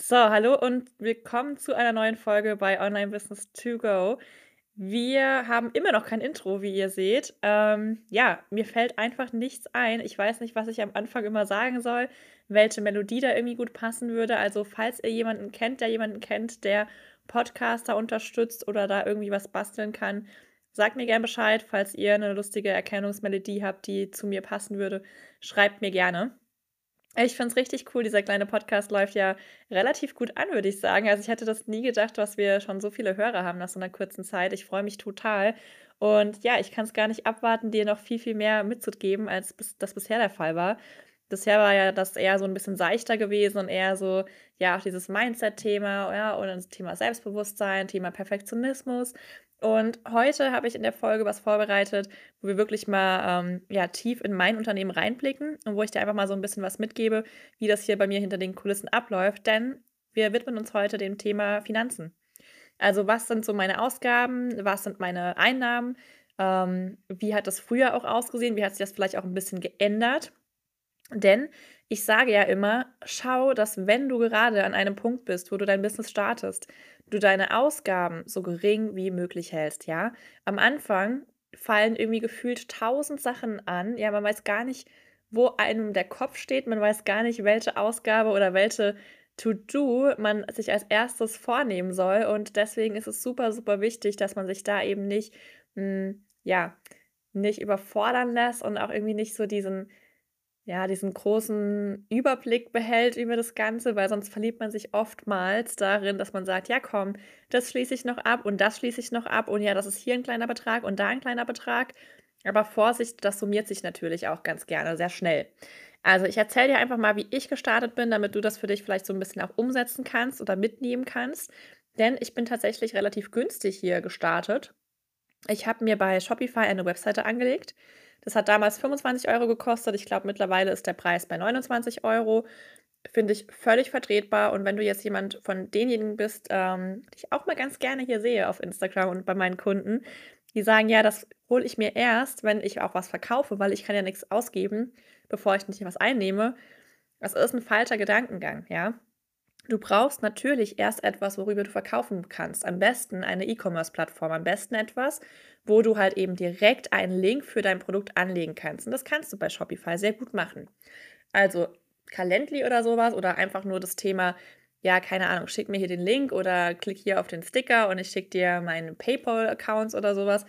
So, hallo und willkommen zu einer neuen Folge bei Online Business to Go. Wir haben immer noch kein Intro, wie ihr seht. Ähm, ja, mir fällt einfach nichts ein. Ich weiß nicht, was ich am Anfang immer sagen soll, welche Melodie da irgendwie gut passen würde. Also, falls ihr jemanden kennt, der jemanden kennt, der Podcaster unterstützt oder da irgendwie was basteln kann, sagt mir gerne Bescheid. Falls ihr eine lustige Erkennungsmelodie habt, die zu mir passen würde, schreibt mir gerne. Ich finde es richtig cool. Dieser kleine Podcast läuft ja relativ gut an, würde ich sagen. Also ich hätte das nie gedacht, dass wir schon so viele Hörer haben nach so einer kurzen Zeit. Ich freue mich total. Und ja, ich kann es gar nicht abwarten, dir noch viel, viel mehr mitzugeben, als das bisher der Fall war. Bisher war ja das eher so ein bisschen seichter gewesen und eher so, ja, auch dieses Mindset-Thema, ja, und das Thema Selbstbewusstsein, Thema Perfektionismus. Und heute habe ich in der Folge was vorbereitet, wo wir wirklich mal ähm, ja, tief in mein Unternehmen reinblicken und wo ich dir einfach mal so ein bisschen was mitgebe, wie das hier bei mir hinter den Kulissen abläuft. Denn wir widmen uns heute dem Thema Finanzen. Also was sind so meine Ausgaben, was sind meine Einnahmen, ähm, wie hat das früher auch ausgesehen, wie hat sich das vielleicht auch ein bisschen geändert. Denn ich sage ja immer, schau, dass wenn du gerade an einem Punkt bist, wo du dein Business startest, du deine Ausgaben so gering wie möglich hältst, ja. Am Anfang fallen irgendwie gefühlt tausend Sachen an. Ja, man weiß gar nicht, wo einem der Kopf steht. Man weiß gar nicht, welche Ausgabe oder welche To-Do man sich als erstes vornehmen soll. Und deswegen ist es super, super wichtig, dass man sich da eben nicht, mh, hm, ja, nicht überfordern lässt und auch irgendwie nicht so diesen ja, diesen großen Überblick behält über das Ganze, weil sonst verliebt man sich oftmals darin, dass man sagt, ja komm, das schließe ich noch ab und das schließe ich noch ab und ja, das ist hier ein kleiner Betrag und da ein kleiner Betrag. Aber Vorsicht, das summiert sich natürlich auch ganz gerne, sehr schnell. Also ich erzähle dir einfach mal, wie ich gestartet bin, damit du das für dich vielleicht so ein bisschen auch umsetzen kannst oder mitnehmen kannst. Denn ich bin tatsächlich relativ günstig hier gestartet. Ich habe mir bei Shopify eine Webseite angelegt das hat damals 25 Euro gekostet. Ich glaube, mittlerweile ist der Preis bei 29 Euro. Finde ich völlig vertretbar. Und wenn du jetzt jemand von denjenigen bist, ähm, die ich auch mal ganz gerne hier sehe auf Instagram und bei meinen Kunden, die sagen, ja, das hole ich mir erst, wenn ich auch was verkaufe, weil ich kann ja nichts ausgeben, bevor ich nicht was einnehme. Das ist ein falscher Gedankengang, ja. Du brauchst natürlich erst etwas, worüber du verkaufen kannst. Am besten eine E-Commerce-Plattform, am besten etwas, wo du halt eben direkt einen Link für dein Produkt anlegen kannst. Und das kannst du bei Shopify sehr gut machen. Also Calendly oder sowas oder einfach nur das Thema, ja, keine Ahnung, schick mir hier den Link oder klick hier auf den Sticker und ich schicke dir meinen PayPal-Accounts oder sowas.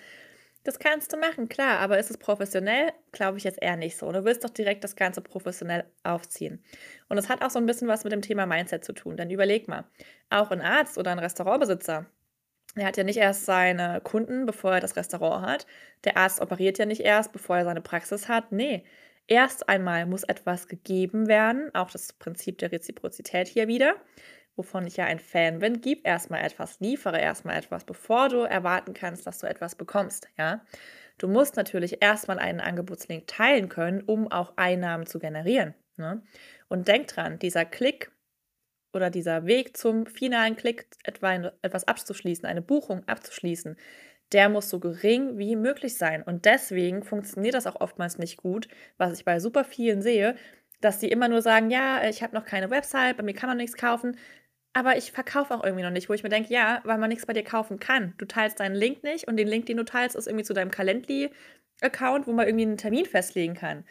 Das kannst du machen, klar, aber ist es professionell? Glaube ich jetzt eher nicht so. Du willst doch direkt das Ganze professionell aufziehen. Und das hat auch so ein bisschen was mit dem Thema Mindset zu tun. Denn überleg mal, auch ein Arzt oder ein Restaurantbesitzer, er hat ja nicht erst seine Kunden, bevor er das Restaurant hat. Der Arzt operiert ja nicht erst, bevor er seine Praxis hat. Nee, erst einmal muss etwas gegeben werden. Auch das Prinzip der Reziprozität hier wieder wovon ich ja ein Fan bin, gib erstmal etwas, liefere erstmal etwas, bevor du erwarten kannst, dass du etwas bekommst, ja. Du musst natürlich erstmal einen Angebotslink teilen können, um auch Einnahmen zu generieren. Ne? Und denk dran, dieser Klick oder dieser Weg zum finalen Klick, etwa etwas abzuschließen, eine Buchung abzuschließen, der muss so gering wie möglich sein. Und deswegen funktioniert das auch oftmals nicht gut, was ich bei super vielen sehe, dass die immer nur sagen, ja, ich habe noch keine Website, bei mir kann man nichts kaufen aber ich verkaufe auch irgendwie noch nicht, wo ich mir denke, ja, weil man nichts bei dir kaufen kann. Du teilst deinen Link nicht und den Link, den du teilst, ist irgendwie zu deinem Calendly-Account, wo man irgendwie einen Termin festlegen kann.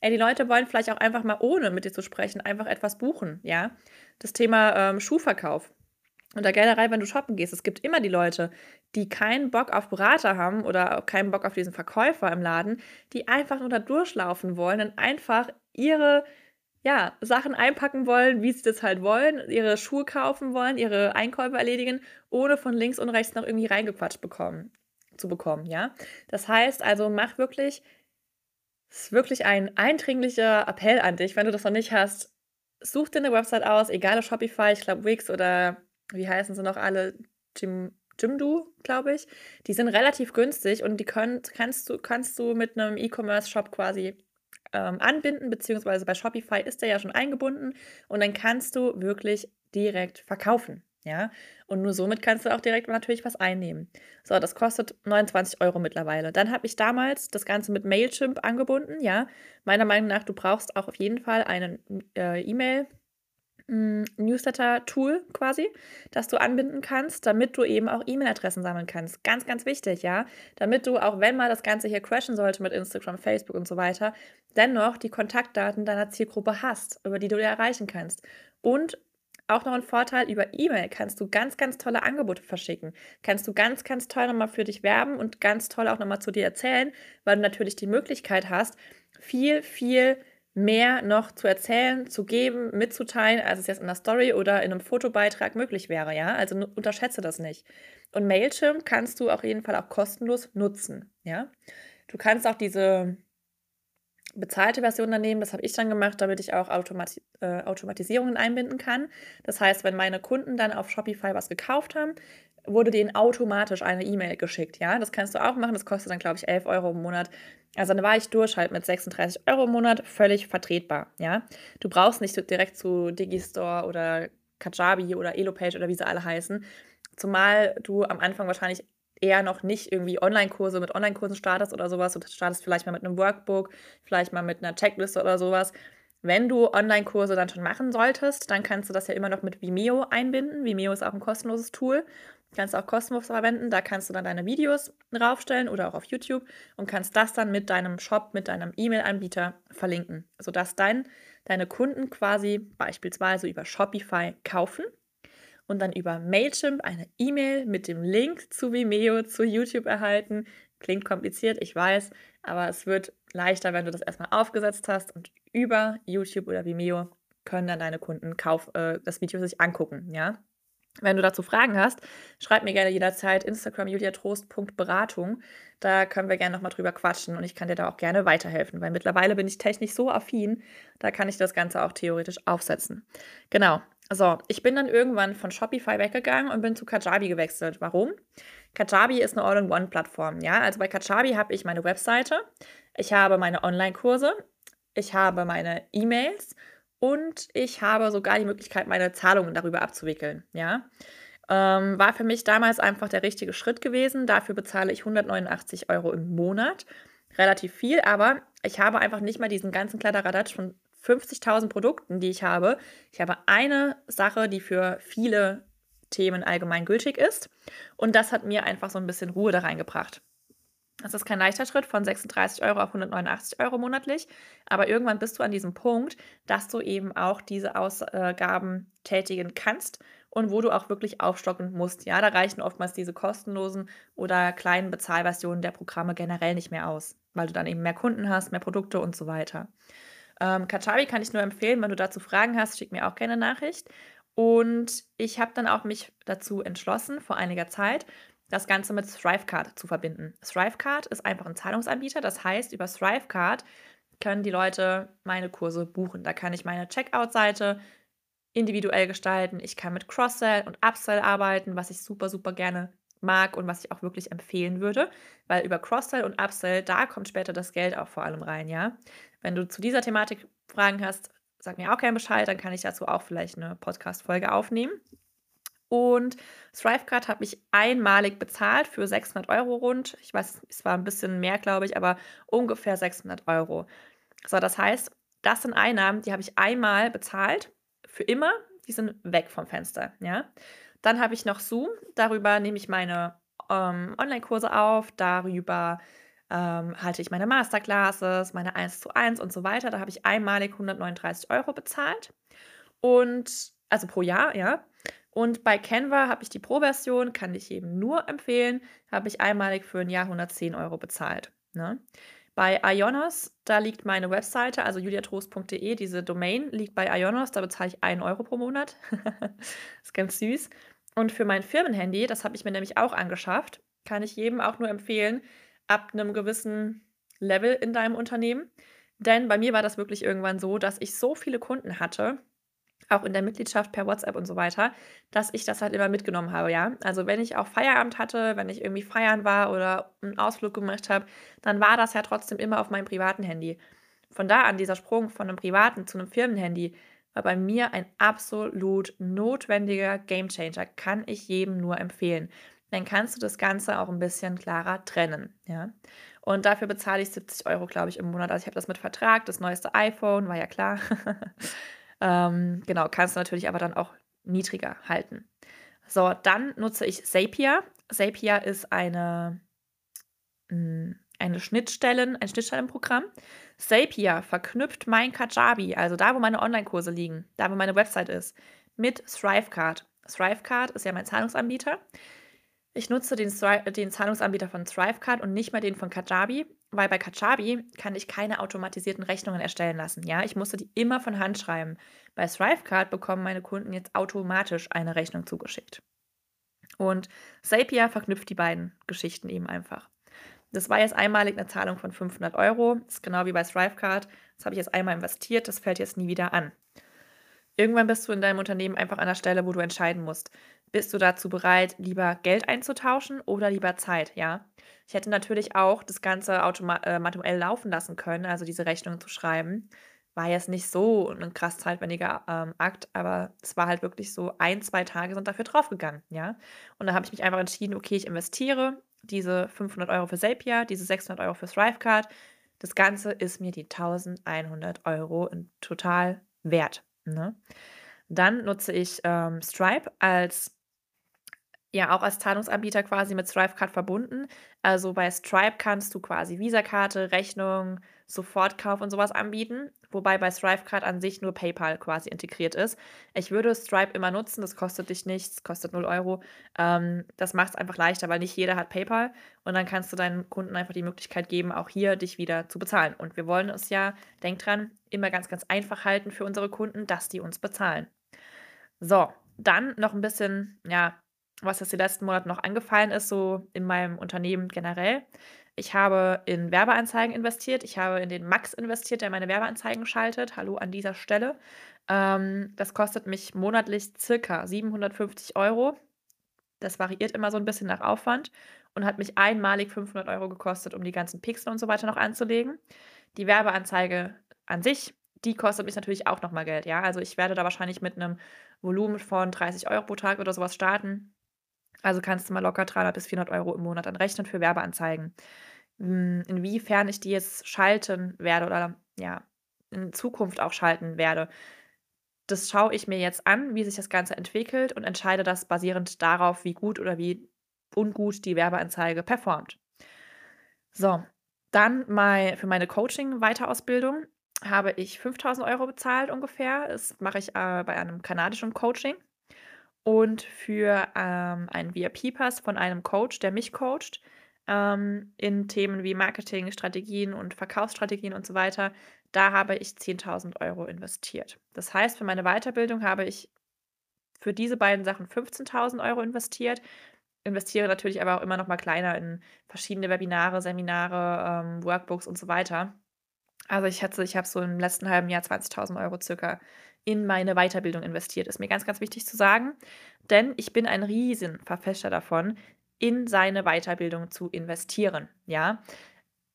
Ey, die Leute wollen vielleicht auch einfach mal, ohne mit dir zu sprechen, einfach etwas buchen, ja. Das Thema ähm, Schuhverkauf. Oder generell, wenn du shoppen gehst, es gibt immer die Leute, die keinen Bock auf Berater haben oder keinen Bock auf diesen Verkäufer im Laden, die einfach nur da durchlaufen wollen und einfach ihre ja, Sachen einpacken wollen, wie sie das halt wollen, ihre Schuhe kaufen wollen, ihre Einkäufe erledigen, ohne von links und rechts noch irgendwie reingequatscht bekommen, zu bekommen, ja. Das heißt also, mach wirklich, es ist wirklich ein eindringlicher Appell an dich, wenn du das noch nicht hast, such dir eine Website aus, egal ob Shopify, ich glaube Wix oder wie heißen sie noch alle, Jim, Jimdo, glaube ich. Die sind relativ günstig und die können, kannst, du, kannst du mit einem E-Commerce-Shop quasi ähm, anbinden, beziehungsweise bei Shopify ist der ja schon eingebunden und dann kannst du wirklich direkt verkaufen. Ja, und nur somit kannst du auch direkt natürlich was einnehmen. So, das kostet 29 Euro mittlerweile. Dann habe ich damals das Ganze mit Mailchimp angebunden. Ja, meiner Meinung nach, du brauchst auch auf jeden Fall einen äh, E-Mail Newsletter-Tool quasi, das du anbinden kannst, damit du eben auch E-Mail-Adressen sammeln kannst. Ganz, ganz wichtig, ja. Damit du, auch wenn mal das Ganze hier crashen sollte mit Instagram, Facebook und so weiter, dennoch die Kontaktdaten deiner Zielgruppe hast, über die du dir erreichen kannst. Und auch noch ein Vorteil, über E-Mail kannst du ganz, ganz tolle Angebote verschicken. Kannst du ganz, ganz toll nochmal für dich werben und ganz toll auch nochmal zu dir erzählen, weil du natürlich die Möglichkeit hast, viel, viel mehr noch zu erzählen, zu geben, mitzuteilen, als es jetzt in der Story oder in einem Fotobeitrag möglich wäre, ja? Also unterschätze das nicht. Und Mailchimp kannst du auf jeden Fall auch kostenlos nutzen, ja? Du kannst auch diese bezahlte Version dann nehmen, das habe ich dann gemacht, damit ich auch Automati äh, Automatisierungen einbinden kann. Das heißt, wenn meine Kunden dann auf Shopify was gekauft haben, wurde denen automatisch eine E-Mail geschickt. Ja, das kannst du auch machen. Das kostet dann, glaube ich, 11 Euro im Monat. Also dann war ich durch halt mit 36 Euro im Monat, völlig vertretbar. Ja, du brauchst nicht direkt zu Digistore oder Kajabi oder Elopage oder wie sie alle heißen. Zumal du am Anfang wahrscheinlich eher noch nicht irgendwie Online-Kurse mit Online-Kursen startest oder sowas. Du startest vielleicht mal mit einem Workbook, vielleicht mal mit einer Checkliste oder sowas. Wenn du Online-Kurse dann schon machen solltest, dann kannst du das ja immer noch mit Vimeo einbinden. Vimeo ist auch ein kostenloses Tool. Kannst auch kostenlos verwenden. Da kannst du dann deine Videos draufstellen oder auch auf YouTube und kannst das dann mit deinem Shop, mit deinem E-Mail-Anbieter verlinken, sodass dein, deine Kunden quasi beispielsweise über Shopify kaufen und dann über Mailchimp eine E-Mail mit dem Link zu Vimeo, zu YouTube erhalten. Klingt kompliziert, ich weiß, aber es wird leichter, wenn du das erstmal aufgesetzt hast und über YouTube oder Vimeo können dann deine Kunden kauf, äh, das Video sich angucken, ja. Wenn du dazu Fragen hast, schreib mir gerne jederzeit Instagram juliatrost.beratung. Da können wir gerne nochmal drüber quatschen und ich kann dir da auch gerne weiterhelfen, weil mittlerweile bin ich technisch so affin, da kann ich das Ganze auch theoretisch aufsetzen. Genau. So, ich bin dann irgendwann von Shopify weggegangen und bin zu Kajabi gewechselt. Warum? Kajabi ist eine All-in-One-Plattform. Ja, also bei Kajabi habe ich meine Webseite, ich habe meine Online-Kurse, ich habe meine E-Mails und ich habe sogar die Möglichkeit, meine Zahlungen darüber abzuwickeln. Ja, ähm, war für mich damals einfach der richtige Schritt gewesen. Dafür bezahle ich 189 Euro im Monat. Relativ viel, aber ich habe einfach nicht mal diesen ganzen Kladderadatsch von 50.000 Produkten, die ich habe. Ich habe eine Sache, die für viele Themen allgemein gültig ist. Und das hat mir einfach so ein bisschen Ruhe da reingebracht. Das ist kein leichter Schritt von 36 Euro auf 189 Euro monatlich, aber irgendwann bist du an diesem Punkt, dass du eben auch diese Ausgaben tätigen kannst und wo du auch wirklich aufstocken musst. Ja, da reichen oftmals diese kostenlosen oder kleinen Bezahlversionen der Programme generell nicht mehr aus, weil du dann eben mehr Kunden hast, mehr Produkte und so weiter. Ähm, Kajabi kann ich nur empfehlen, wenn du dazu Fragen hast, schick mir auch gerne Nachricht. Und ich habe dann auch mich dazu entschlossen, vor einiger Zeit, das Ganze mit Thrivecard zu verbinden. Thrivecard ist einfach ein Zahlungsanbieter, das heißt, über Thrivecard können die Leute meine Kurse buchen. Da kann ich meine Checkout-Seite individuell gestalten. Ich kann mit Cross-Sell und Upsell arbeiten, was ich super, super gerne mag und was ich auch wirklich empfehlen würde, weil über Cross-Sell und Upsell, da kommt später das Geld auch vor allem rein, ja. Wenn du zu dieser Thematik Fragen hast, sag mir auch gerne Bescheid, dann kann ich dazu auch vielleicht eine Podcast-Folge aufnehmen. Und Thrivecard habe ich einmalig bezahlt für 600 Euro rund. Ich weiß, es war ein bisschen mehr, glaube ich, aber ungefähr 600 Euro. So, das heißt, das sind Einnahmen, die habe ich einmal bezahlt, für immer, die sind weg vom Fenster, ja. Dann habe ich noch Zoom, darüber nehme ich meine ähm, Online-Kurse auf, darüber ähm, halte ich meine Masterclasses, meine 1 zu 1 und so weiter. Da habe ich einmalig 139 Euro bezahlt. Und also pro Jahr, ja. Und bei Canva habe ich die Pro-Version, kann ich eben nur empfehlen, habe ich einmalig für ein Jahr 110 Euro bezahlt. Ne? Bei Ionos, da liegt meine Webseite, also juliatrost.de, diese Domain liegt bei Ionos, da bezahle ich 1 Euro pro Monat. ist ganz süß. Und für mein Firmenhandy, das habe ich mir nämlich auch angeschafft, kann ich jedem auch nur empfehlen, ab einem gewissen Level in deinem Unternehmen. Denn bei mir war das wirklich irgendwann so, dass ich so viele Kunden hatte, auch in der Mitgliedschaft per WhatsApp und so weiter, dass ich das halt immer mitgenommen habe, ja. Also wenn ich auch Feierabend hatte, wenn ich irgendwie feiern war oder einen Ausflug gemacht habe, dann war das ja trotzdem immer auf meinem privaten Handy. Von da an dieser Sprung von einem privaten zu einem Firmenhandy war bei mir ein absolut notwendiger Gamechanger. Kann ich jedem nur empfehlen. Dann kannst du das Ganze auch ein bisschen klarer trennen, ja. Und dafür bezahle ich 70 Euro, glaube ich, im Monat. Also ich habe das mit Vertrag, das neueste iPhone, war ja klar. Ähm, genau, kannst du natürlich aber dann auch niedriger halten. So, dann nutze ich Zapier. Zapier ist eine, hm, eine Schnittstellen, ein Schnittstellenprogramm. Zapier verknüpft mein Kajabi, also da, wo meine Online-Kurse liegen, da, wo meine Website ist, mit Thrivecard. Thrivecard ist ja mein Zahlungsanbieter. Ich nutze den, den Zahlungsanbieter von Thrivecard und nicht mehr den von Kajabi, weil bei Kajabi kann ich keine automatisierten Rechnungen erstellen lassen. Ja, ich musste die immer von Hand schreiben. Bei Thrivecard bekommen meine Kunden jetzt automatisch eine Rechnung zugeschickt. Und Zapier verknüpft die beiden Geschichten eben einfach. Das war jetzt einmalig eine Zahlung von 500 Euro. Das ist genau wie bei Thrivecard. Das habe ich jetzt einmal investiert. Das fällt jetzt nie wieder an. Irgendwann bist du in deinem Unternehmen einfach an der Stelle, wo du entscheiden musst. Bist du dazu bereit, lieber Geld einzutauschen oder lieber Zeit, ja? Ich hätte natürlich auch das Ganze äh, manuell laufen lassen können, also diese Rechnung zu schreiben. War jetzt nicht so ein krass zeitwendiger ähm, Akt, aber es war halt wirklich so, ein, zwei Tage sind dafür draufgegangen, ja? Und da habe ich mich einfach entschieden, okay, ich investiere diese 500 Euro für Zapier, diese 600 Euro für Thrivecard. Das Ganze ist mir die 1100 Euro total wert. Ne? Dann nutze ich ähm, Stripe als ja auch als Zahlungsanbieter quasi mit Stripe-Card verbunden. Also bei Stripe kannst du quasi Visa-Karte, Rechnung, Sofortkauf und sowas anbieten, wobei bei Stripe-Card an sich nur PayPal quasi integriert ist. Ich würde Stripe immer nutzen, das kostet dich nichts, kostet 0 Euro. Ähm, das macht es einfach leichter, weil nicht jeder hat PayPal und dann kannst du deinen Kunden einfach die Möglichkeit geben, auch hier dich wieder zu bezahlen. Und wir wollen es ja, denk dran, immer ganz, ganz einfach halten für unsere Kunden, dass die uns bezahlen. So, dann noch ein bisschen, ja, was jetzt die letzten Monate noch angefallen ist, so in meinem Unternehmen generell. Ich habe in Werbeanzeigen investiert. Ich habe in den Max investiert, der meine Werbeanzeigen schaltet. Hallo an dieser Stelle. Ähm, das kostet mich monatlich circa 750 Euro. Das variiert immer so ein bisschen nach Aufwand und hat mich einmalig 500 Euro gekostet, um die ganzen Pixel und so weiter noch anzulegen. Die Werbeanzeige an sich, die kostet mich natürlich auch nochmal Geld. Ja, also ich werde da wahrscheinlich mit einem Volumen von 30 Euro pro Tag oder sowas starten. Also kannst du mal locker 300 bis 400 Euro im Monat anrechnen für Werbeanzeigen. Hm, inwiefern ich die jetzt schalten werde oder ja, in Zukunft auch schalten werde, das schaue ich mir jetzt an, wie sich das Ganze entwickelt und entscheide das basierend darauf, wie gut oder wie ungut die Werbeanzeige performt. So, dann mal für meine Coaching-Weiterausbildung habe ich 5000 Euro bezahlt ungefähr. Das mache ich äh, bei einem kanadischen Coaching und für ähm, einen VIP-Pass von einem Coach, der mich coacht, ähm, in Themen wie Marketing, Strategien und Verkaufsstrategien und so weiter, da habe ich 10.000 Euro investiert. Das heißt, für meine Weiterbildung habe ich für diese beiden Sachen 15.000 Euro investiert, investiere natürlich aber auch immer noch mal kleiner in verschiedene Webinare, Seminare, ähm, Workbooks und so weiter. Also ich hatte, ich habe so im letzten halben Jahr 20.000 Euro circa in meine Weiterbildung investiert. Ist mir ganz, ganz wichtig zu sagen, denn ich bin ein Riesenverfechter davon, in seine Weiterbildung zu investieren. Ja,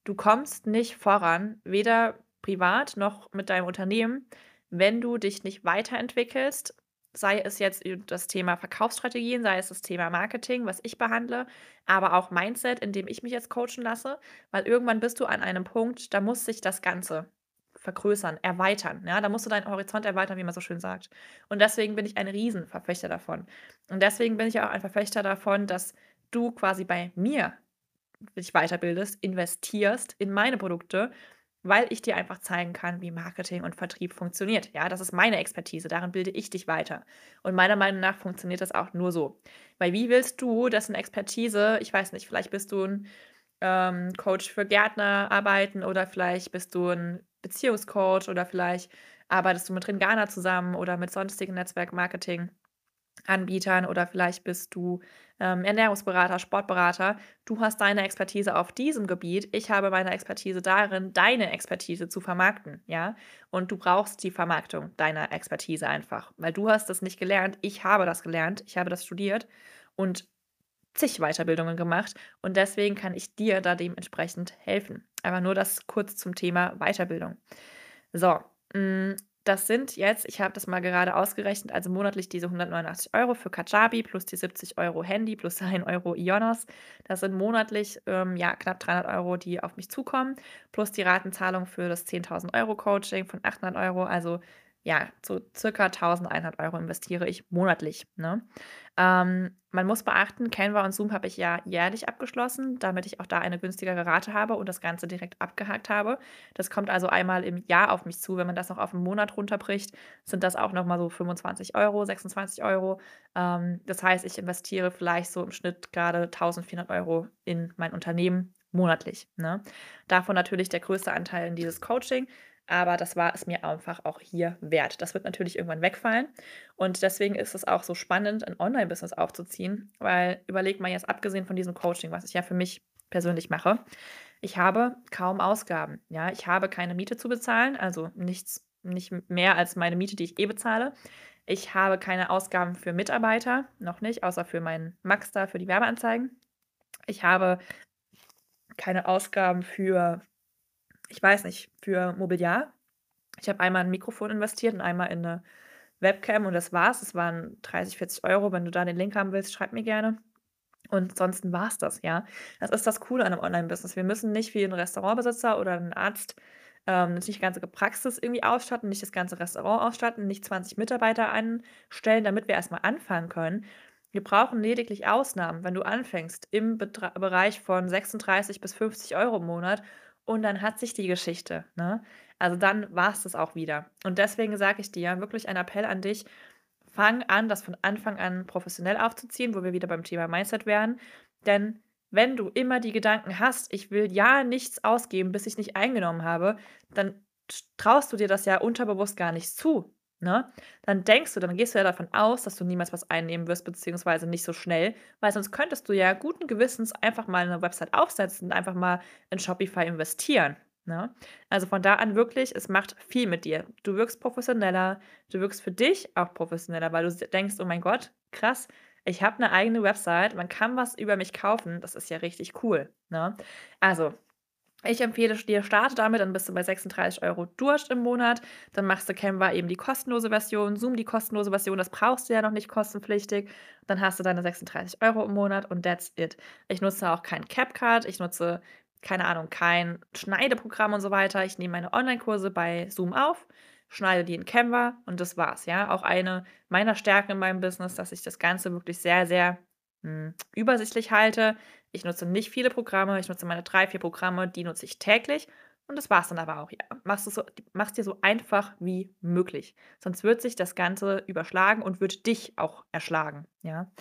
du kommst nicht voran, weder privat noch mit deinem Unternehmen, wenn du dich nicht weiterentwickelst. Sei es jetzt das Thema Verkaufsstrategien, sei es das Thema Marketing, was ich behandle, aber auch Mindset, in dem ich mich jetzt coachen lasse, weil irgendwann bist du an einem Punkt, da muss sich das Ganze vergrößern, erweitern. Ja, da musst du deinen Horizont erweitern, wie man so schön sagt. Und deswegen bin ich ein Riesenverfechter davon. Und deswegen bin ich auch ein Verfechter davon, dass du quasi bei mir dich weiterbildest, investierst in meine Produkte, weil ich dir einfach zeigen kann, wie Marketing und Vertrieb funktioniert. Ja, das ist meine Expertise, darin bilde ich dich weiter. Und meiner Meinung nach funktioniert das auch nur so. Weil wie willst du, dessen Expertise, ich weiß nicht, vielleicht bist du ein ähm, Coach für Gärtner arbeiten oder vielleicht bist du ein Beziehungscoach oder vielleicht arbeitest du mit Ringana zusammen oder mit sonstigen Netzwerk-Marketing-Anbietern oder vielleicht bist du ähm, Ernährungsberater, Sportberater. Du hast deine Expertise auf diesem Gebiet. Ich habe meine Expertise darin, deine Expertise zu vermarkten, ja. Und du brauchst die Vermarktung deiner Expertise einfach, weil du hast das nicht gelernt. Ich habe das gelernt. Ich habe das studiert und zig Weiterbildungen gemacht und deswegen kann ich dir da dementsprechend helfen. Aber nur das kurz zum Thema Weiterbildung. So, mm, das sind jetzt, ich habe das mal gerade ausgerechnet, also monatlich diese 189 Euro für Kajabi plus die 70 Euro Handy plus 1 Euro Ionos. Das sind monatlich ähm, ja, knapp 300 Euro, die auf mich zukommen, plus die Ratenzahlung für das 10.000 Euro Coaching von 800 Euro. Also ja, so circa 1100 Euro investiere ich monatlich. Ne? Ähm, man muss beachten, Canva und Zoom habe ich ja jährlich abgeschlossen, damit ich auch da eine günstigere Rate habe und das Ganze direkt abgehakt habe. Das kommt also einmal im Jahr auf mich zu. Wenn man das noch auf einen Monat runterbricht, sind das auch nochmal so 25 Euro, 26 Euro. Ähm, das heißt, ich investiere vielleicht so im Schnitt gerade 1400 Euro in mein Unternehmen monatlich. Ne? Davon natürlich der größte Anteil in dieses Coaching aber das war es mir einfach auch hier wert. Das wird natürlich irgendwann wegfallen und deswegen ist es auch so spannend, ein Online-Business aufzuziehen, weil überlegt mal jetzt abgesehen von diesem Coaching, was ich ja für mich persönlich mache, ich habe kaum Ausgaben. Ja, ich habe keine Miete zu bezahlen, also nichts, nicht mehr als meine Miete, die ich eh bezahle. Ich habe keine Ausgaben für Mitarbeiter, noch nicht, außer für meinen Max da, für die Werbeanzeigen. Ich habe keine Ausgaben für ich weiß nicht, für Mobiliar. Ich habe einmal ein Mikrofon investiert und einmal in eine Webcam und das war's. Das waren 30, 40 Euro. Wenn du da den Link haben willst, schreib mir gerne. Und ansonsten war es das, ja. Das ist das Coole an einem Online-Business. Wir müssen nicht wie ein Restaurantbesitzer oder ein Arzt ähm, nicht die ganze Praxis irgendwie ausstatten, nicht das ganze Restaurant ausstatten, nicht 20 Mitarbeiter anstellen, damit wir erstmal anfangen können. Wir brauchen lediglich Ausnahmen, wenn du anfängst im Betra Bereich von 36 bis 50 Euro im Monat und dann hat sich die Geschichte. Ne? Also dann war es das auch wieder. Und deswegen sage ich dir wirklich ein Appell an dich, fang an, das von Anfang an professionell aufzuziehen, wo wir wieder beim Thema Mindset wären. Denn wenn du immer die Gedanken hast, ich will ja nichts ausgeben, bis ich nicht eingenommen habe, dann traust du dir das ja unterbewusst gar nicht zu ne, dann denkst du, dann gehst du ja davon aus, dass du niemals was einnehmen wirst, beziehungsweise nicht so schnell, weil sonst könntest du ja guten Gewissens einfach mal eine Website aufsetzen und einfach mal in Shopify investieren. Ne? Also von da an wirklich, es macht viel mit dir. Du wirkst professioneller, du wirkst für dich auch professioneller, weil du denkst, oh mein Gott, krass, ich habe eine eigene Website, man kann was über mich kaufen, das ist ja richtig cool. Ne? Also ich empfehle dir, starte damit, dann bist du bei 36 Euro durch im Monat. Dann machst du Canva eben die kostenlose Version, Zoom die kostenlose Version, das brauchst du ja noch nicht kostenpflichtig. Dann hast du deine 36 Euro im Monat und that's it. Ich nutze auch kein CapCut, ich nutze, keine Ahnung, kein Schneideprogramm und so weiter. Ich nehme meine Online-Kurse bei Zoom auf, schneide die in Canva und das war's. Ja, auch eine meiner Stärken in meinem Business, dass ich das Ganze wirklich sehr, sehr mh, hm, übersichtlich halte. Ich nutze nicht viele Programme, ich nutze meine drei, vier Programme, die nutze ich täglich. Und das war es dann aber auch. Ja. Machst es so, mach's dir so einfach wie möglich. Sonst wird sich das Ganze überschlagen und wird dich auch erschlagen. Ja.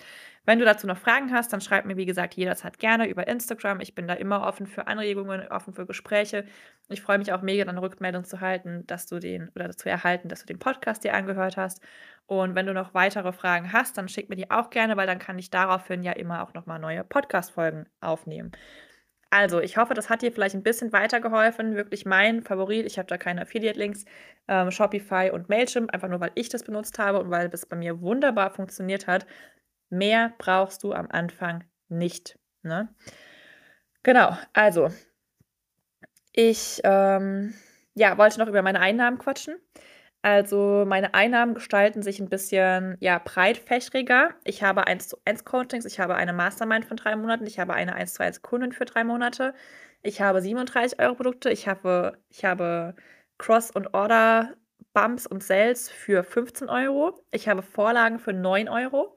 Wenn du dazu noch Fragen hast, dann schreib mir, wie gesagt, jederzeit gerne über Instagram. Ich bin da immer offen für Anregungen, offen für Gespräche. Ich freue mich auch mega, dann Rückmeldung zu halten, dass du den oder zu erhalten, dass du den Podcast dir angehört hast. Und wenn du noch weitere Fragen hast, dann schick mir die auch gerne, weil dann kann ich daraufhin ja immer auch nochmal neue Podcast-Folgen aufnehmen. Also, ich hoffe, das hat dir vielleicht ein bisschen weitergeholfen. Wirklich mein Favorit. Ich habe da keine Affiliate-Links. Ähm, Shopify und Mailchimp, einfach nur weil ich das benutzt habe und weil das bei mir wunderbar funktioniert hat. Mehr brauchst du am Anfang nicht. Ne? Genau, also ich ähm, ja, wollte noch über meine Einnahmen quatschen. Also meine Einnahmen gestalten sich ein bisschen ja, breitfächriger. Ich habe 1 zu 1 Coachings, ich habe eine Mastermind von drei Monaten, ich habe eine 1 zu 1 Kundin für drei Monate, ich habe 37 Euro Produkte, ich habe, ich habe Cross- und Order Bumps und Sales für 15 Euro, ich habe Vorlagen für 9 Euro,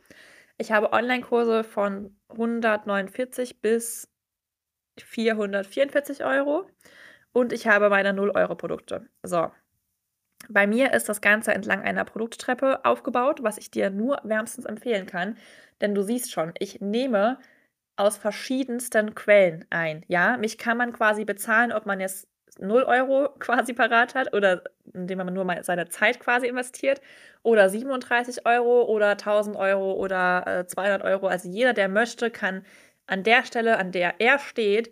ich habe Online-Kurse von 149 bis 444 Euro und ich habe meine 0-Euro-Produkte. So. Bei mir ist das Ganze entlang einer Produkttreppe aufgebaut, was ich dir nur wärmstens empfehlen kann. Denn du siehst schon, ich nehme aus verschiedensten Quellen ein. Ja, mich kann man quasi bezahlen, ob man jetzt 0 Euro quasi parat hat oder indem man nur mal seine Zeit quasi investiert oder 37 Euro oder 1000 Euro oder äh, 200 Euro. Also jeder, der möchte, kann an der Stelle, an der er steht,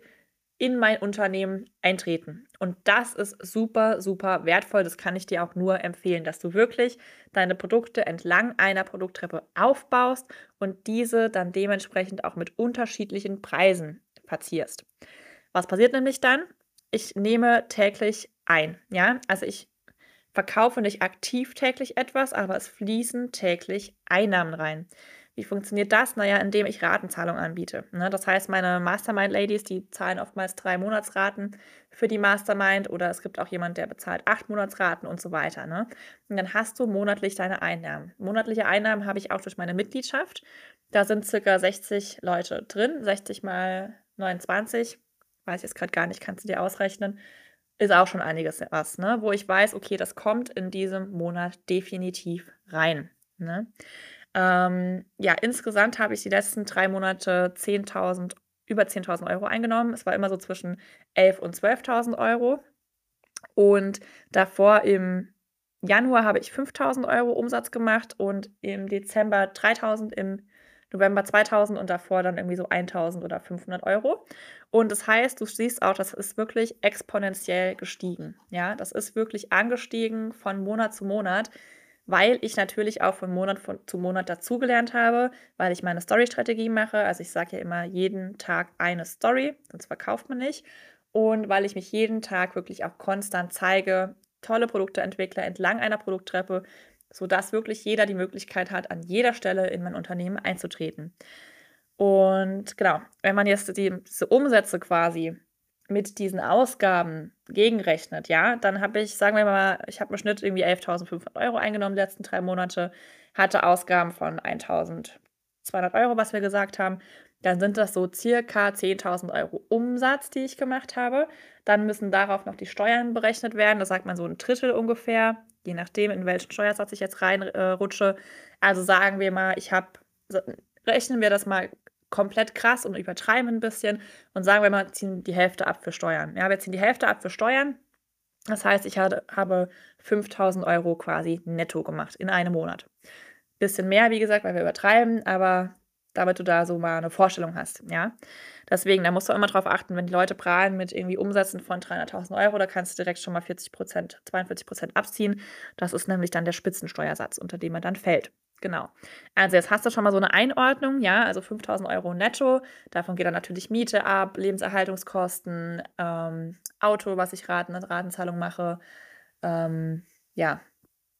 in mein Unternehmen eintreten. Und das ist super, super wertvoll. Das kann ich dir auch nur empfehlen, dass du wirklich deine Produkte entlang einer Produkttreppe aufbaust und diese dann dementsprechend auch mit unterschiedlichen Preisen verzierst. Was passiert nämlich dann? Ich nehme täglich ein. Ja, also ich verkaufe nicht aktiv täglich etwas, aber es fließen täglich Einnahmen rein. Wie funktioniert das? Naja, indem ich Ratenzahlung anbiete. Ne? Das heißt, meine Mastermind-Ladies, die zahlen oftmals drei Monatsraten für die Mastermind oder es gibt auch jemand, der bezahlt acht Monatsraten und so weiter. Ne? Und dann hast du monatlich deine Einnahmen. Monatliche Einnahmen habe ich auch durch meine Mitgliedschaft. Da sind circa 60 Leute drin, 60 mal 29, weiß ich jetzt gerade gar nicht, kannst du dir ausrechnen ist auch schon einiges was, ne? wo ich weiß, okay, das kommt in diesem Monat definitiv rein. Ne? Ähm, ja, insgesamt habe ich die letzten drei Monate 10.000, über 10.000 Euro eingenommen. Es war immer so zwischen 11.000 und 12.000 Euro. Und davor im Januar habe ich 5.000 Euro Umsatz gemacht und im Dezember 3.000, im November 2000 und davor dann irgendwie so 1000 oder 500 Euro. Und das heißt, du siehst auch, das ist wirklich exponentiell gestiegen. Ja, das ist wirklich angestiegen von Monat zu Monat, weil ich natürlich auch von Monat zu Monat dazugelernt habe, weil ich meine Story-Strategie mache. Also ich sage ja immer jeden Tag eine Story, sonst verkauft man nicht. Und weil ich mich jeden Tag wirklich auch konstant zeige, tolle Produkte entwickle entlang einer Produkttreppe, sodass wirklich jeder die Möglichkeit hat, an jeder Stelle in mein Unternehmen einzutreten. Und genau, wenn man jetzt die, diese Umsätze quasi mit diesen Ausgaben gegenrechnet, ja, dann habe ich, sagen wir mal, ich habe im Schnitt irgendwie 11.500 Euro eingenommen die letzten drei Monate, hatte Ausgaben von 1.200 Euro, was wir gesagt haben. Dann sind das so circa 10.000 Euro Umsatz, die ich gemacht habe. Dann müssen darauf noch die Steuern berechnet werden. Das sagt man so ein Drittel ungefähr je nachdem, in welchen Steuersatz ich jetzt reinrutsche. Äh, also sagen wir mal, ich habe, rechnen wir das mal komplett krass und übertreiben ein bisschen und sagen wir mal, ziehen die Hälfte ab für Steuern. Ja, wir ziehen die Hälfte ab für Steuern. Das heißt, ich hatte, habe 5000 Euro quasi netto gemacht in einem Monat. Bisschen mehr, wie gesagt, weil wir übertreiben, aber damit du da so mal eine Vorstellung hast, ja. Deswegen, da musst du immer drauf achten, wenn die Leute prahlen mit irgendwie Umsätzen von 300.000 Euro, da kannst du direkt schon mal 40 Prozent, 42 Prozent abziehen. Das ist nämlich dann der Spitzensteuersatz, unter dem er dann fällt. Genau. Also jetzt hast du schon mal so eine Einordnung, ja, also 5000 Euro netto. Davon geht dann natürlich Miete ab, Lebenserhaltungskosten, ähm, Auto, was ich Raten, Ratenzahlung mache, ähm, ja,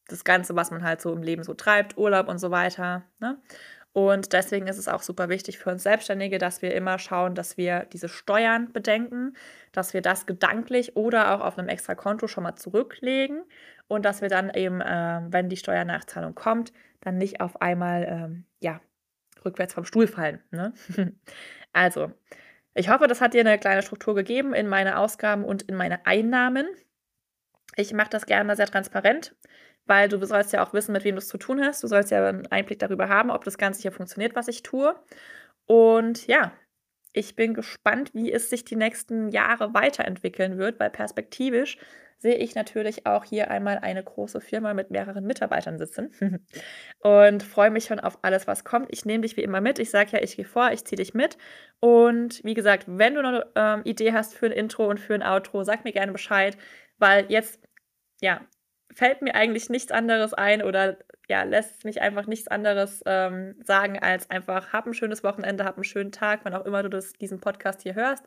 das Ganze, was man halt so im Leben so treibt, Urlaub und so weiter. Ne? Und deswegen ist es auch super wichtig für uns Selbstständige, dass wir immer schauen, dass wir diese Steuern bedenken, dass wir das gedanklich oder auch auf einem extra Konto schon mal zurücklegen und dass wir dann eben, äh, wenn die Steuernachzahlung kommt, dann nicht auf einmal ähm, ja, rückwärts vom Stuhl fallen. Ne? also, ich hoffe, das hat dir eine kleine Struktur gegeben in meine Ausgaben und in meine Einnahmen. Ich mache das gerne sehr transparent weil du sollst ja auch wissen, mit wem du es zu tun hast. Du sollst ja einen Einblick darüber haben, ob das Ganze hier funktioniert, was ich tue. Und ja, ich bin gespannt, wie es sich die nächsten Jahre weiterentwickeln wird, weil perspektivisch sehe ich natürlich auch hier einmal eine große Firma mit mehreren Mitarbeitern sitzen und freue mich schon auf alles, was kommt. Ich nehme dich wie immer mit. Ich sage ja, ich gehe vor, ich ziehe dich mit. Und wie gesagt, wenn du noch eine ähm, Idee hast für ein Intro und für ein Outro, sag mir gerne Bescheid, weil jetzt, ja, fällt mir eigentlich nichts anderes ein oder ja, lässt mich einfach nichts anderes ähm, sagen, als einfach, hab ein schönes Wochenende, hab einen schönen Tag, wann auch immer du das, diesen Podcast hier hörst.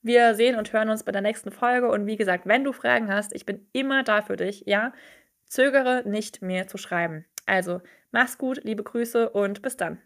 Wir sehen und hören uns bei der nächsten Folge und wie gesagt, wenn du Fragen hast, ich bin immer da für dich, ja, zögere nicht mehr zu schreiben. Also, mach's gut, liebe Grüße und bis dann.